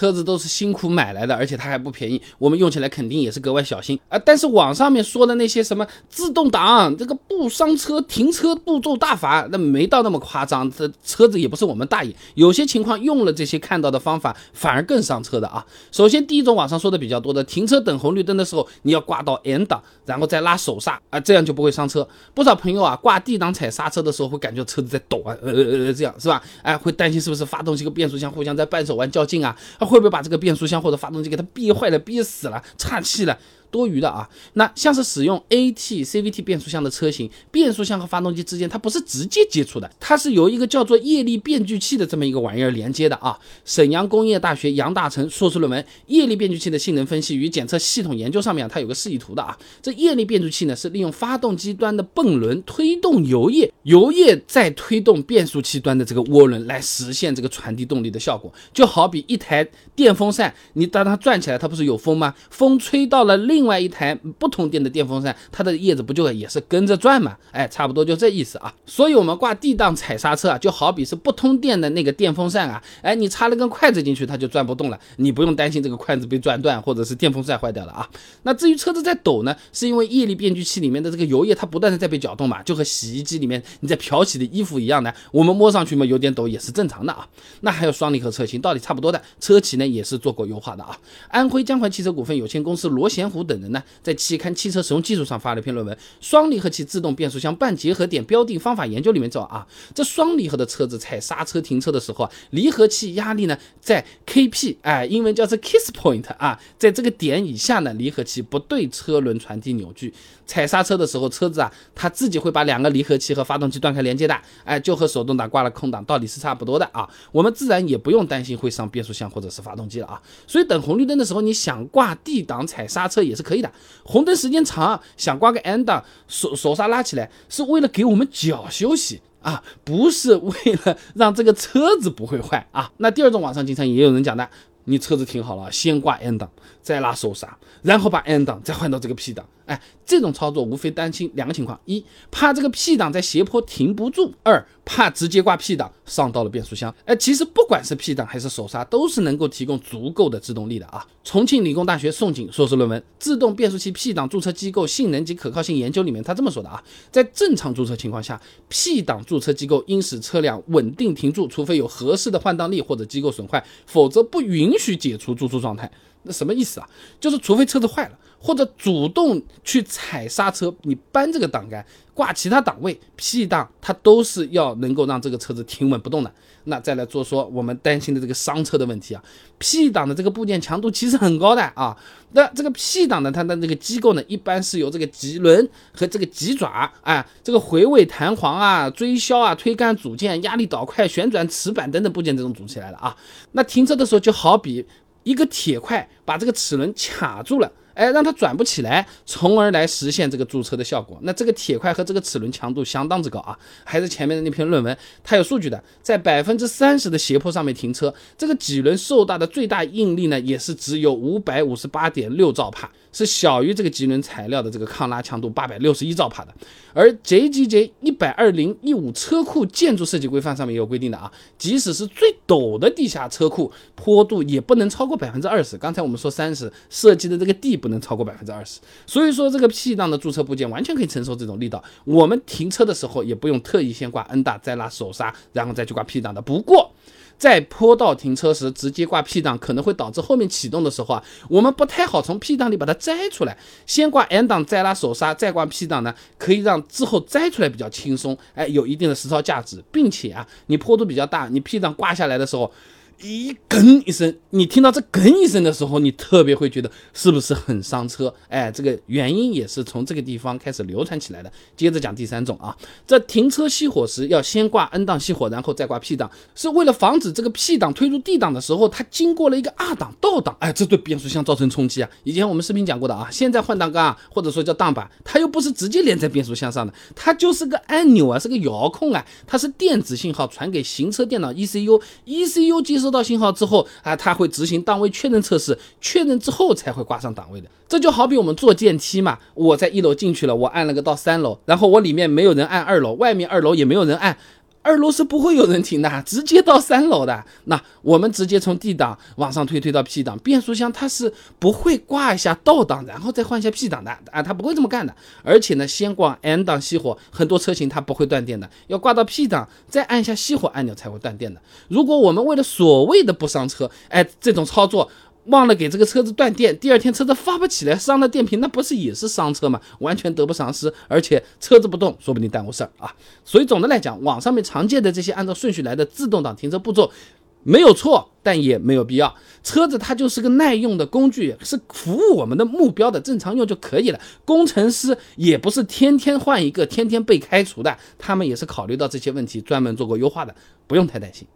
车子都是辛苦买来的，而且它还不便宜，我们用起来肯定也是格外小心啊。但是网上面说的那些什么自动挡，这个不伤车，停车步骤大法，那没到那么夸张。这车子也不是我们大爷，有些情况用了这些看到的方法，反而更伤车的啊。首先第一种网上说的比较多的，停车等红绿灯的时候，你要挂到 N 档，然后再拉手刹啊，这样就不会伤车。不少朋友啊，挂 D 档踩刹车的时候，会感觉车子在抖啊，呃呃呃，这样是吧？哎，会担心是不是发动机和变速箱互相在扳手腕较劲？啊，会不会把这个变速箱或者发动机给它憋坏了、憋死了、岔气了？多余的啊，那像是使用 AT CVT 变速箱的车型，变速箱和发动机之间它不是直接接触的，它是由一个叫做液力变矩器的这么一个玩意儿连接的啊。沈阳工业大学杨大成硕士论文《液力变矩器的性能分析与检测系统研究》上面它有个示意图的啊。这液力变矩器呢是利用发动机端的泵轮推动油液，油液再推动变速器端的这个涡轮来实现这个传递动力的效果。就好比一台电风扇，你当它转起来，它不是有风吗？风吹到了另。另外一台不通电的电风扇，它的叶子不就也是跟着转吗？哎，差不多就这意思啊。所以，我们挂 D 档踩刹车啊，就好比是不通电的那个电风扇啊。哎，你插了根筷子进去，它就转不动了。你不用担心这个筷子被转断，或者是电风扇坏掉了啊。那至于车子在抖呢，是因为液力变矩器里面的这个油液它不断的在被搅动嘛，就和洗衣机里面你在漂洗的衣服一样的。我们摸上去嘛有点抖也是正常的啊。那还有双离合车型，道理差不多的。车企呢也是做过优化的啊。安徽江淮汽车股份有限公司罗贤湖。等人呢，在期刊《汽车使用技术》上发了一篇论文，《双离合器自动变速箱半结合点标定方法研究》里面找啊，这双离合的车子踩刹车停车的时候啊，离合器压力呢在 Kp，哎，英文叫做 kiss point 啊，在这个点以下呢，离合器不对车轮传递扭矩。踩刹车的时候，车子啊，它自己会把两个离合器和发动机断开连接的，哎，就和手动挡挂了空档道理是差不多的啊。我们自然也不用担心会伤变速箱或者是发动机了啊。所以等红绿灯的时候，你想挂 D 档踩刹车也是是可以的。红灯时间长，想挂个 N 档手手刹拉起来，是为了给我们脚休息啊，不是为了让这个车子不会坏啊。那第二种网上经常也有人讲的。你车子停好了，先挂 N 档，再拉手刹，然后把 N 档再换到这个 P 档。哎，这种操作无非担心两个情况：一，怕这个 P 档在斜坡停不住；二，怕直接挂 P 档上到了变速箱。哎，其实不管是 P 档还是手刹，都是能够提供足够的制动力的啊。重庆理工大学宋景硕士论文《自动变速器 P 档注册机构性能及可靠性研究》里面，他这么说的啊：在正常注册情况下，P 档注册机构应使车辆稳定停住，除非有合适的换挡力或者机构损坏，否则不允许解除注册状态。那什么意思啊？就是除非车子坏了，或者主动去踩刹车，你扳这个档杆，挂其他档位，P 档它都是要能够让这个车子停稳不动的。那再来做说我们担心的这个伤车的问题啊，P 档的这个部件强度其实很高的啊。那这个 P 档呢，它的这个机构呢，一般是由这个棘轮和这个棘爪啊，这个回位弹簧啊、追销啊、推杆组件、压力导块、旋转齿板等等部件这种组起来的啊。那停车的时候就好比。一个铁块把这个齿轮卡住了，哎，让它转不起来，从而来实现这个驻车的效果。那这个铁块和这个齿轮强度相当之高啊，还是前面的那篇论文，它有数据的，在百分之三十的斜坡上面停车，这个棘轮受到的最大应力呢，也是只有五百五十八点六兆帕。是小于这个棘轮材料的这个抗拉强度八百六十一兆帕的，而 JGJ 一百二零一五车库建筑设计规范上面也有规定的啊，即使是最陡的地下车库，坡度也不能超过百分之二十。刚才我们说三十，设计的这个地不能超过百分之二十，所以说这个 P 档的驻车部件完全可以承受这种力道。我们停车的时候也不用特意先挂 N 档，再拉手刹，然后再去挂 P 档的。不过，在坡道停车时直接挂 P 档，可能会导致后面启动的时候啊，我们不太好从 P 档里把它摘出来。先挂 N 档，再拉手刹，再挂 P 档呢，可以让之后摘出来比较轻松，哎，有一定的实操价值，并且啊，你坡度比较大，你 P 档挂下来的时候。一哽一声，你听到这哽一声的时候，你特别会觉得是不是很伤车？哎，这个原因也是从这个地方开始流传起来的。接着讲第三种啊，这停车熄火时要先挂 N 档熄火，然后再挂 P 档，是为了防止这个 P 档推入 D 档的时候，它经过了一个二档倒档，哎，这对变速箱造成冲击啊。以前我们视频讲过的啊，现在换挡杆啊，或者说叫档板，它又不是直接连在变速箱上的，它就是个按钮啊，是个遥控啊，它是电子信号传给行车电脑 ECU，ECU 接收。收到信号之后啊，它会执行档位确认测试，确认之后才会挂上档位的。这就好比我们坐电梯嘛，我在一楼进去了，我按了个到三楼，然后我里面没有人按二楼，外面二楼也没有人按。二楼是不会有人停的，直接到三楼的。那我们直接从 D 档往上推，推到 P 档。变速箱它是不会挂一下倒档，然后再换一下 P 档的啊，它不会这么干的。而且呢，先挂 N 档熄火，很多车型它不会断电的，要挂到 P 档，再按一下熄火按钮才会断电的。如果我们为了所谓的不伤车，哎，这种操作。忘了给这个车子断电，第二天车子发不起来，伤了电瓶，那不是也是伤车吗？完全得不偿失，而且车子不动，说不定耽误事儿啊。所以总的来讲，网上面常见的这些按照顺序来的自动挡停车步骤没有错，但也没有必要。车子它就是个耐用的工具，是服务我们的目标的，正常用就可以了。工程师也不是天天换一个，天天被开除的，他们也是考虑到这些问题，专门做过优化的，不用太担心。